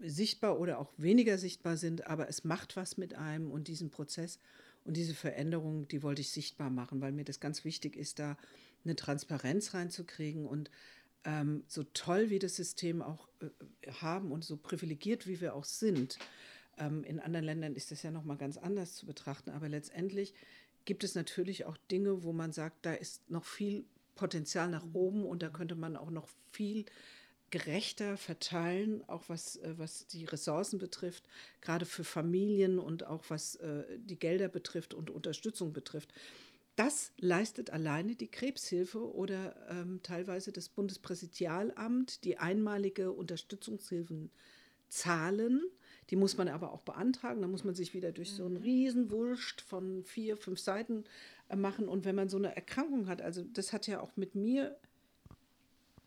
sichtbar oder auch weniger sichtbar sind, aber es macht was mit einem und diesen Prozess und diese Veränderung, die wollte ich sichtbar machen, weil mir das ganz wichtig ist, da eine Transparenz reinzukriegen und ähm, so toll wie das System auch äh, haben und so privilegiert wie wir auch sind. Ähm, in anderen Ländern ist das ja nochmal ganz anders zu betrachten, aber letztendlich gibt es natürlich auch Dinge, wo man sagt, da ist noch viel Potenzial nach mhm. oben und da könnte man auch noch viel gerechter verteilen, auch was, äh, was die Ressourcen betrifft, gerade für Familien und auch was äh, die Gelder betrifft und Unterstützung betrifft. Das leistet alleine die Krebshilfe oder ähm, teilweise das Bundespräsidialamt, die einmalige Unterstützungshilfen zahlen. Die muss man aber auch beantragen. Da muss man sich wieder durch so einen mhm. Riesenwurst von vier, fünf Seiten äh, machen. Und wenn man so eine Erkrankung hat, also das hat ja auch mit mir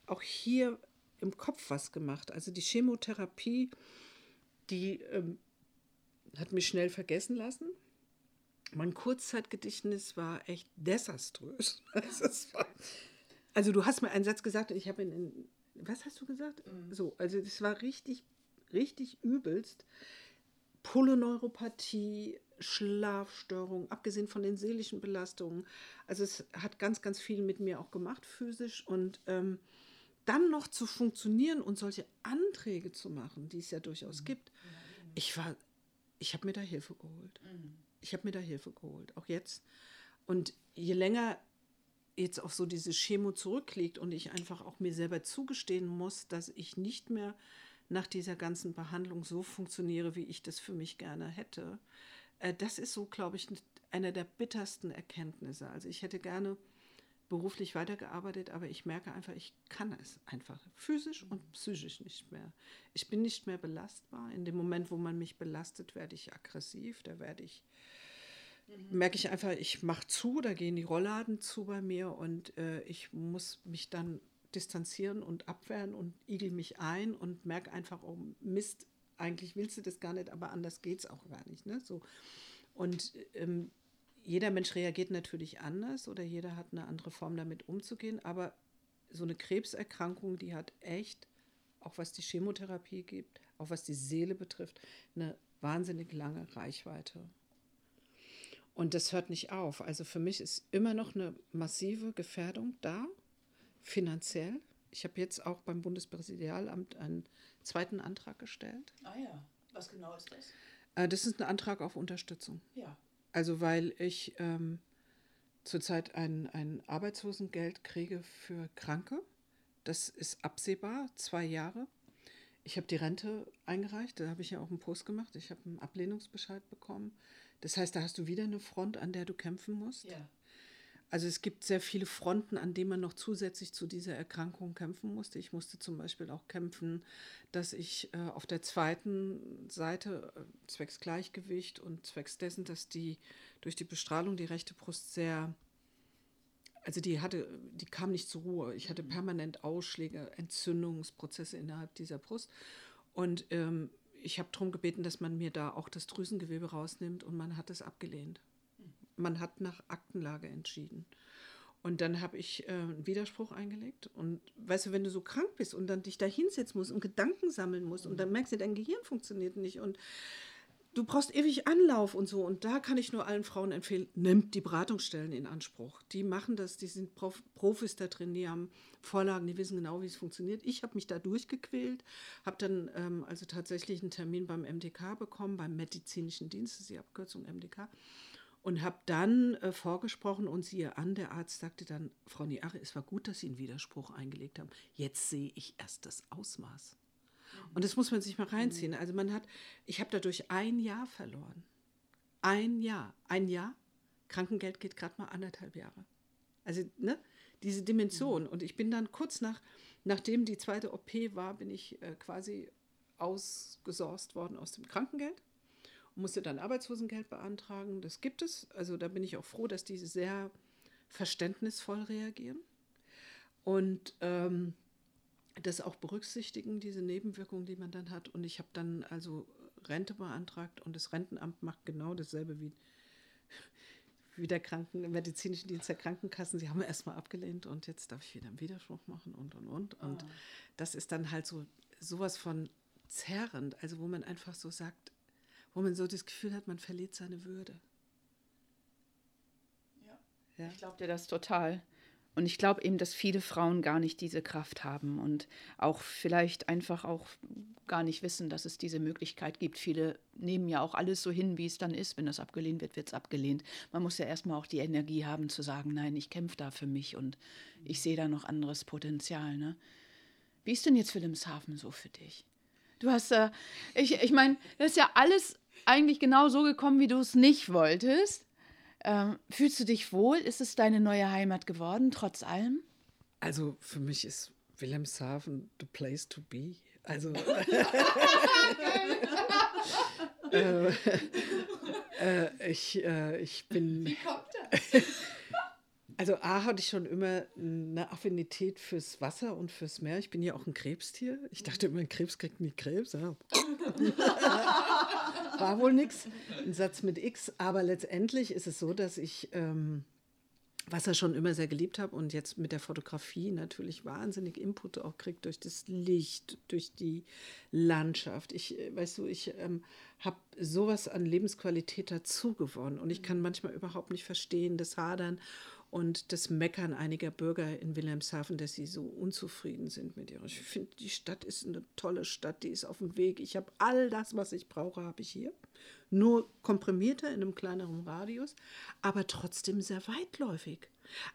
auch hier im Kopf was gemacht. Also die Chemotherapie, die ähm, hat mich schnell vergessen lassen mein Kurzzeitgedächtnis war echt desaströs. (laughs) Also, war, also du hast mir einen Satz gesagt und ich habe ihn in, was hast du gesagt? Mhm. So, also das war richtig, richtig übelst. Polyneuropathie, Schlafstörung, abgesehen von den seelischen Belastungen. Also es hat ganz, ganz viel mit mir auch gemacht, physisch. Und ähm, dann noch zu funktionieren und solche Anträge zu machen, die es ja durchaus mhm. gibt. Ich war, ich habe mir da Hilfe geholt. Mhm ich habe mir da Hilfe geholt, auch jetzt. Und je länger jetzt auch so diese Chemo zurückliegt und ich einfach auch mir selber zugestehen muss, dass ich nicht mehr nach dieser ganzen Behandlung so funktioniere, wie ich das für mich gerne hätte. Äh, das ist so, glaube ich, eine der bittersten Erkenntnisse. Also ich hätte gerne beruflich weitergearbeitet, aber ich merke einfach, ich kann es einfach physisch und psychisch nicht mehr. Ich bin nicht mehr belastbar. In dem Moment, wo man mich belastet, werde ich aggressiv, da werde ich. Merke ich einfach, ich mache zu, da gehen die Rollladen zu bei mir und äh, ich muss mich dann distanzieren und abwehren und igel mich ein und merke einfach, oh Mist, eigentlich willst du das gar nicht, aber anders geht es auch gar nicht. Ne? So. Und ähm, jeder Mensch reagiert natürlich anders oder jeder hat eine andere Form damit umzugehen, aber so eine Krebserkrankung, die hat echt, auch was die Chemotherapie gibt, auch was die Seele betrifft, eine wahnsinnig lange Reichweite. Und das hört nicht auf. Also für mich ist immer noch eine massive Gefährdung da, finanziell. Ich habe jetzt auch beim Bundespräsidialamt einen zweiten Antrag gestellt. Ah ja, was genau ist das? Äh, das ist ein Antrag auf Unterstützung. Ja. Also weil ich ähm, zurzeit ein, ein Arbeitslosengeld kriege für Kranke. Das ist absehbar, zwei Jahre. Ich habe die Rente eingereicht, da habe ich ja auch einen Post gemacht. Ich habe einen Ablehnungsbescheid bekommen. Das heißt, da hast du wieder eine Front, an der du kämpfen musst. Ja. Also es gibt sehr viele Fronten, an denen man noch zusätzlich zu dieser Erkrankung kämpfen musste. Ich musste zum Beispiel auch kämpfen, dass ich äh, auf der zweiten Seite äh, zwecks Gleichgewicht und zwecks dessen, dass die durch die Bestrahlung die rechte Brust sehr, also die hatte, die kam nicht zur Ruhe. Ich hatte mhm. permanent Ausschläge, Entzündungsprozesse innerhalb dieser Brust. Und ähm, ich habe darum gebeten, dass man mir da auch das Drüsengewebe rausnimmt und man hat es abgelehnt man hat nach Aktenlage entschieden. Und dann habe ich äh, einen Widerspruch eingelegt. Und weißt du, wenn du so krank bist und dann dich da hinsetzen musst und Gedanken sammeln musst und dann merkst du, dein Gehirn funktioniert nicht und du brauchst ewig Anlauf und so. Und da kann ich nur allen Frauen empfehlen, nimmt die Beratungsstellen in Anspruch. Die machen das, die sind Prof Profis da drin, die haben Vorlagen, die wissen genau, wie es funktioniert. Ich habe mich da durchgequält, habe dann ähm, also tatsächlich einen Termin beim MDK bekommen, beim Medizinischen Dienst, das ist die Abkürzung MDK und habe dann äh, vorgesprochen und siehe an, der Arzt sagte dann, Frau Niare, es war gut, dass Sie einen Widerspruch eingelegt haben. Jetzt sehe ich erst das Ausmaß. Und das muss man sich mal reinziehen. Also man hat, ich habe dadurch ein Jahr verloren. Ein Jahr. Ein Jahr. Krankengeld geht gerade mal anderthalb Jahre. Also, ne? Diese Dimension. Und ich bin dann kurz nach, nachdem die zweite OP war, bin ich äh, quasi ausgesorst worden aus dem Krankengeld musste dann Arbeitslosengeld beantragen. Das gibt es. Also da bin ich auch froh, dass die sehr verständnisvoll reagieren und ähm, das auch berücksichtigen, diese Nebenwirkungen, die man dann hat. Und ich habe dann also Rente beantragt und das Rentenamt macht genau dasselbe wie, (laughs) wie der Kranken, medizinische Dienst der Krankenkassen. Sie haben erstmal abgelehnt und jetzt darf ich wieder einen Widerspruch machen und und und. Und oh. das ist dann halt so sowas von zerrend, also wo man einfach so sagt, wo man so das Gefühl hat, man verliert seine Würde. Ja. ja. Ich glaube dir das total. Und ich glaube eben, dass viele Frauen gar nicht diese Kraft haben und auch vielleicht einfach auch gar nicht wissen, dass es diese Möglichkeit gibt. Viele nehmen ja auch alles so hin, wie es dann ist. Wenn das abgelehnt wird, wird es abgelehnt. Man muss ja erstmal auch die Energie haben zu sagen, nein, ich kämpfe da für mich und ich sehe da noch anderes Potenzial. Ne? Wie ist denn jetzt Wilhelmshaven so für dich? Du hast, äh, ich, ich meine, das ist ja alles eigentlich genau so gekommen, wie du es nicht wolltest. Ähm, fühlst du dich wohl? Ist es deine neue Heimat geworden, trotz allem? Also für mich ist Wilhelmshaven the place to be. Also (laughs) äh, äh, ich, äh, ich bin. Wie kommt das? (laughs) Also A hatte ich schon immer eine Affinität fürs Wasser und fürs Meer. Ich bin ja auch ein Krebstier. Ich dachte immer, ein Krebs kriegt nie Krebs. Ja. (laughs) War wohl nichts. Ein Satz mit X. Aber letztendlich ist es so, dass ich ähm, Wasser schon immer sehr geliebt habe und jetzt mit der Fotografie natürlich wahnsinnig Input auch kriege durch das Licht, durch die Landschaft. Ich, äh, weißt du, ich ähm, habe sowas an Lebensqualität dazu gewonnen und ich kann manchmal überhaupt nicht verstehen, das Hadern und das Meckern einiger Bürger in Wilhelmshaven, dass sie so unzufrieden sind mit ihrer. Ich finde, die Stadt ist eine tolle Stadt, die ist auf dem Weg. Ich habe all das, was ich brauche, habe ich hier. Nur komprimierter in einem kleineren Radius, aber trotzdem sehr weitläufig.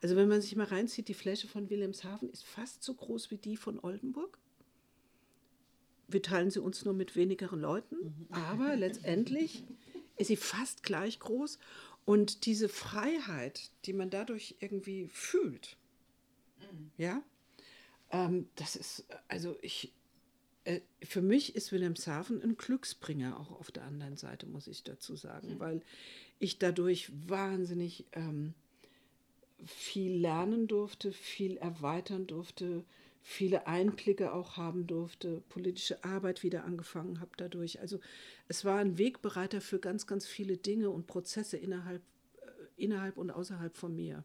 Also wenn man sich mal reinzieht, die Fläche von Wilhelmshaven ist fast so groß wie die von Oldenburg. Wir teilen sie uns nur mit wenigeren Leuten, mhm. aber letztendlich (laughs) ist sie fast gleich groß und diese Freiheit, die man dadurch irgendwie fühlt, mhm. ja, ähm, das ist, also ich, äh, für mich ist Wilhelmshaven ein Glücksbringer auch auf der anderen Seite, muss ich dazu sagen, mhm. weil ich dadurch wahnsinnig ähm, viel lernen durfte, viel erweitern durfte, viele Einblicke auch haben durfte, politische Arbeit wieder angefangen habe dadurch. Also es war ein Wegbereiter für ganz, ganz viele Dinge und Prozesse innerhalb, äh, innerhalb und außerhalb von mir.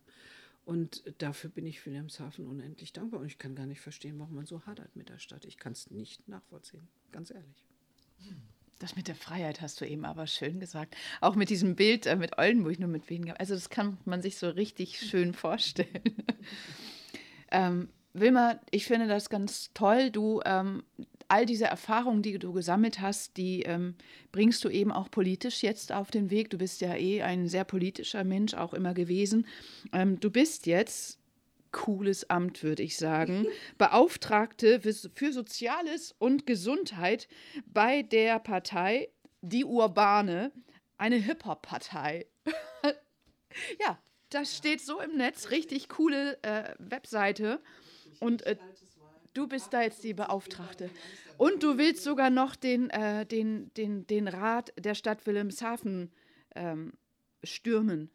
Und dafür bin ich Wilhelmshaven unendlich dankbar. Und ich kann gar nicht verstehen, warum man so hadert mit der Stadt. Ich kann es nicht nachvollziehen, ganz ehrlich. Das mit der Freiheit hast du eben aber schön gesagt. Auch mit diesem Bild äh, mit Oldenburg nur mit weniger. Also das kann man sich so richtig schön vorstellen. (laughs) ähm, Wilma, ich finde das ganz toll. Du, ähm, all diese Erfahrungen, die du gesammelt hast, die ähm, bringst du eben auch politisch jetzt auf den Weg. Du bist ja eh ein sehr politischer Mensch, auch immer gewesen. Ähm, du bist jetzt cooles Amt, würde ich sagen. (laughs) Beauftragte für Soziales und Gesundheit bei der Partei Die Urbane, eine Hip-Hop-Partei. (laughs) ja, das steht so im Netz, richtig coole äh, Webseite. Und äh, du bist da jetzt die Beauftragte. Und du willst sogar noch den, äh, den, den, den Rat der Stadt Wilhelmshaven ähm, stürmen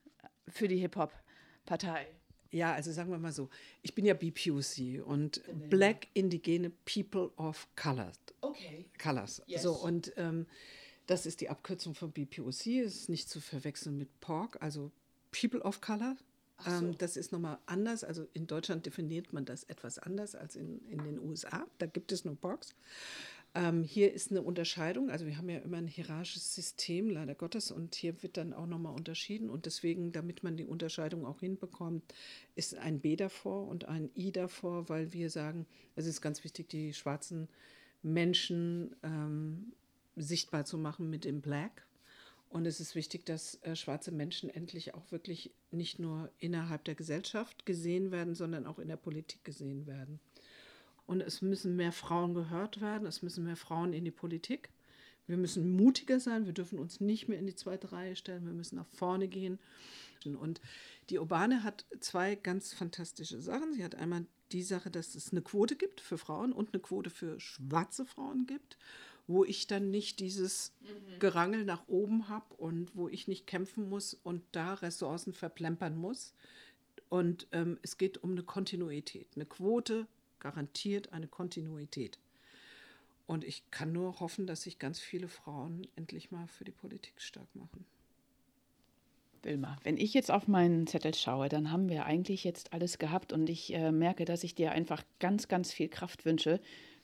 für die Hip-Hop-Partei. Ja, also sagen wir mal so, ich bin ja BPUC und Black Indigene People of Color. Okay. Colors. Yes. So, und ähm, das ist die Abkürzung von BPOC, ist nicht zu verwechseln mit POC, also People of Color. So. Ähm, das ist nochmal anders. Also in Deutschland definiert man das etwas anders als in, in den USA. Da gibt es nur POCs. Ähm, hier ist eine Unterscheidung. Also wir haben ja immer ein hierarchisches System, leider Gottes. Und hier wird dann auch nochmal unterschieden. Und deswegen, damit man die Unterscheidung auch hinbekommt, ist ein B davor und ein I davor, weil wir sagen, es ist ganz wichtig, die schwarzen Menschen ähm, sichtbar zu machen mit dem Black. Und es ist wichtig, dass äh, schwarze Menschen endlich auch wirklich nicht nur innerhalb der Gesellschaft gesehen werden, sondern auch in der Politik gesehen werden. Und es müssen mehr Frauen gehört werden, es müssen mehr Frauen in die Politik. Wir müssen mutiger sein, wir dürfen uns nicht mehr in die zweite Reihe stellen, wir müssen nach vorne gehen. Und die Urbane hat zwei ganz fantastische Sachen. Sie hat einmal die Sache, dass es eine Quote gibt für Frauen und eine Quote für schwarze Frauen gibt, wo ich dann nicht dieses Gerangel nach oben habe und wo ich nicht kämpfen muss und da Ressourcen verplempern muss. Und ähm, es geht um eine Kontinuität. Eine Quote garantiert eine Kontinuität. Und ich kann nur hoffen, dass sich ganz viele Frauen endlich mal für die Politik stark machen. Wilma, wenn ich jetzt auf meinen Zettel schaue, dann haben wir eigentlich jetzt alles gehabt und ich äh, merke, dass ich dir einfach ganz, ganz viel Kraft wünsche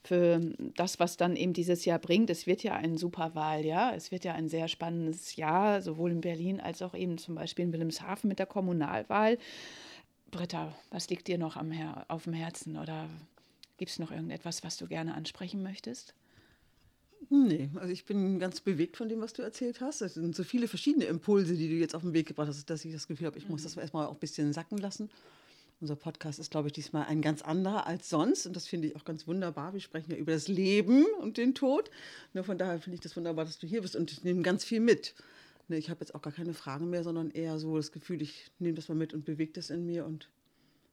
für das, was dann eben dieses Jahr bringt. Es wird ja ein super Wahljahr, es wird ja ein sehr spannendes Jahr, sowohl in Berlin als auch eben zum Beispiel in Wilhelmshaven mit der Kommunalwahl. Britta, was liegt dir noch am Her auf dem Herzen oder gibt es noch irgendetwas, was du gerne ansprechen möchtest? Nee, also ich bin ganz bewegt von dem, was du erzählt hast. Es sind so viele verschiedene Impulse, die du jetzt auf den Weg gebracht hast, dass ich das Gefühl habe, ich muss das erstmal auch ein bisschen sacken lassen. Unser Podcast ist, glaube ich, diesmal ein ganz anderer als sonst. Und das finde ich auch ganz wunderbar. Wir sprechen ja über das Leben und den Tod. Nur von daher finde ich das wunderbar, dass du hier bist und ich nehme ganz viel mit. Ne, ich habe jetzt auch gar keine Fragen mehr, sondern eher so das Gefühl, ich nehme das mal mit und bewege das in mir und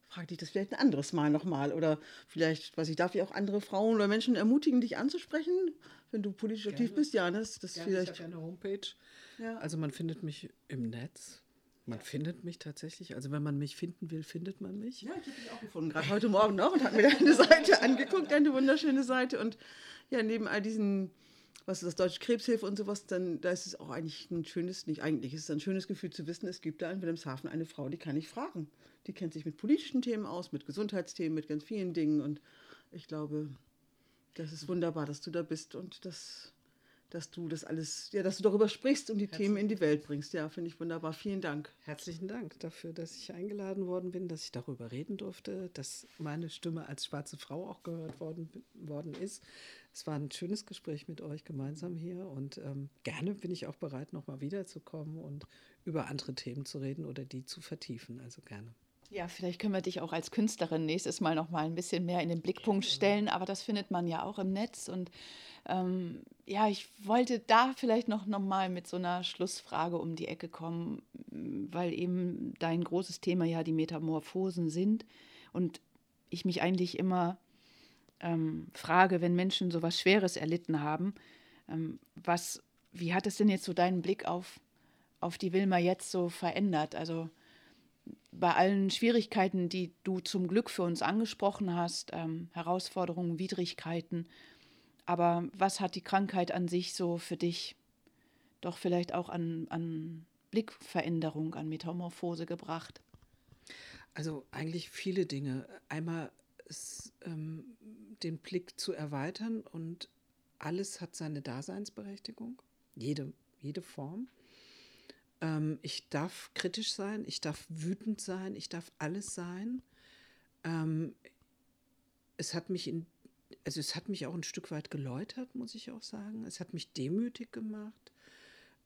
frage dich das vielleicht ein anderes Mal nochmal. Oder vielleicht, weiß ich, darf ich auch andere Frauen oder Menschen ermutigen, dich anzusprechen, wenn du politisch aktiv Gerne. bist? Ja, das, das Ja, vielleicht. ich habe ja eine Homepage. Ja. Also man findet mich im Netz. Man findet mich tatsächlich. Also wenn man mich finden will, findet man mich. Ja, ich habe dich auch gefunden, gerade heute Morgen noch und habe mir deine Seite angeguckt, deine wunderschöne Seite. Und ja, neben all diesen, was ist das, Deutsche Krebshilfe und sowas, dann da ist es auch eigentlich ein schönes, nicht eigentlich, es ist ein schönes Gefühl zu wissen, es gibt da in Wilhelmshaven eine Frau, die kann ich fragen. Die kennt sich mit politischen Themen aus, mit Gesundheitsthemen, mit ganz vielen Dingen. Und ich glaube, das ist wunderbar, dass du da bist und dass, dass du das alles, ja, dass du darüber sprichst und die Themen in die Welt bringst. Ja, finde ich wunderbar. Vielen Dank. Herzlichen Dank dafür, dass ich eingeladen worden bin, dass ich darüber reden durfte, dass meine Stimme als schwarze Frau auch gehört worden, worden ist. Es war ein schönes Gespräch mit euch gemeinsam hier und ähm, gerne bin ich auch bereit, nochmal wiederzukommen und über andere Themen zu reden oder die zu vertiefen. Also gerne. Ja, vielleicht können wir dich auch als Künstlerin nächstes Mal noch mal ein bisschen mehr in den Blickpunkt stellen, aber das findet man ja auch im Netz und ähm, ja, ich wollte da vielleicht noch, noch mal mit so einer Schlussfrage um die Ecke kommen, weil eben dein großes Thema ja die Metamorphosen sind und ich mich eigentlich immer ähm, frage, wenn Menschen so was Schweres erlitten haben, ähm, was, wie hat es denn jetzt so deinen Blick auf, auf die Wilma jetzt so verändert? Also bei allen Schwierigkeiten, die du zum Glück für uns angesprochen hast, ähm, Herausforderungen, Widrigkeiten, aber was hat die Krankheit an sich so für dich doch vielleicht auch an, an Blickveränderung, an Metamorphose gebracht? Also eigentlich viele Dinge. Einmal ist, ähm, den Blick zu erweitern und alles hat seine Daseinsberechtigung, jede, jede Form. Ähm, ich darf kritisch sein, ich darf wütend sein, ich darf alles sein. Ähm, es hat mich in also es hat mich auch ein Stück weit geläutert, muss ich auch sagen. Es hat mich demütig gemacht.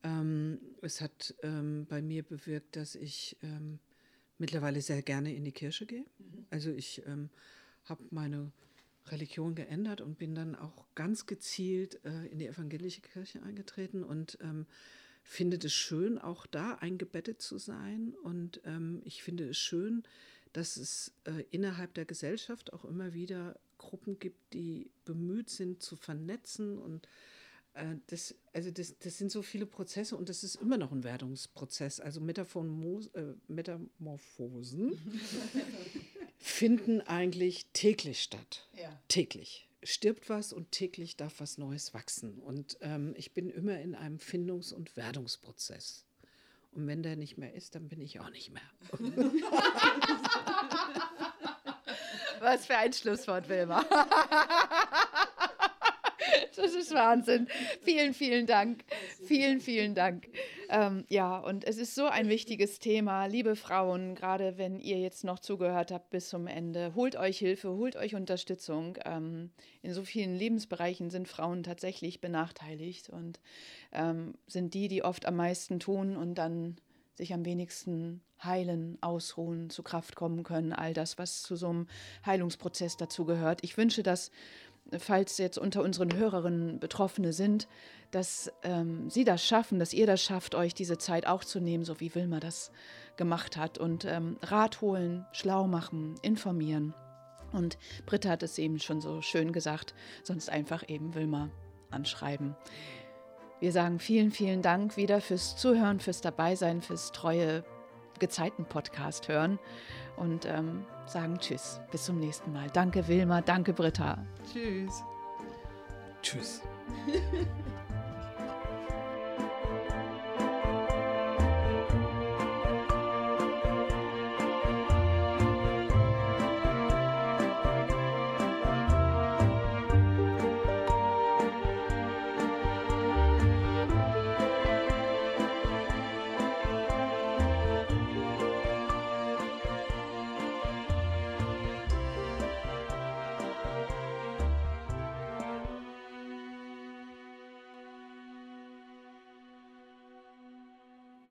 Ähm, es hat ähm, bei mir bewirkt, dass ich ähm, mittlerweile sehr gerne in die Kirche gehe. Mhm. Also ich ähm, habe meine Religion geändert und bin dann auch ganz gezielt äh, in die evangelische Kirche eingetreten und ähm, finde es schön, auch da eingebettet zu sein. Und ähm, ich finde es schön, dass es äh, innerhalb der Gesellschaft auch immer wieder Gruppen gibt, die bemüht sind zu vernetzen und äh, das, also das, das sind so viele Prozesse und das ist immer noch ein Werdungsprozess. Also Metaphomos, äh, Metamorphosen (laughs) finden eigentlich täglich statt. Ja. Täglich. Stirbt was und täglich darf was Neues wachsen. Und ähm, ich bin immer in einem Findungs- und Werdungsprozess. Und wenn der nicht mehr ist, dann bin ich auch nicht mehr. (laughs) Was für ein Schlusswort, Wilma. (laughs) Das ist Wahnsinn. Vielen, vielen Dank. Vielen, vielen Dank. Ähm, ja, und es ist so ein wichtiges Thema. Liebe Frauen, gerade wenn ihr jetzt noch zugehört habt bis zum Ende, holt euch Hilfe, holt euch Unterstützung. Ähm, in so vielen Lebensbereichen sind Frauen tatsächlich benachteiligt und ähm, sind die, die oft am meisten tun und dann sich am wenigsten heilen, ausruhen, zu Kraft kommen können, all das, was zu so einem Heilungsprozess dazu gehört. Ich wünsche, dass, falls jetzt unter unseren Hörerinnen Betroffene sind, dass ähm, sie das schaffen, dass ihr das schafft, euch diese Zeit auch zu nehmen, so wie Wilma das gemacht hat. Und ähm, Rat holen, schlau machen, informieren. Und Britta hat es eben schon so schön gesagt, sonst einfach eben Wilma anschreiben. Wir sagen vielen, vielen Dank wieder fürs Zuhören, fürs Dabeisein, fürs treue Gezeiten-Podcast hören und ähm, sagen Tschüss. Bis zum nächsten Mal. Danke, Wilma. Danke, Britta. Tschüss. Tschüss. (laughs)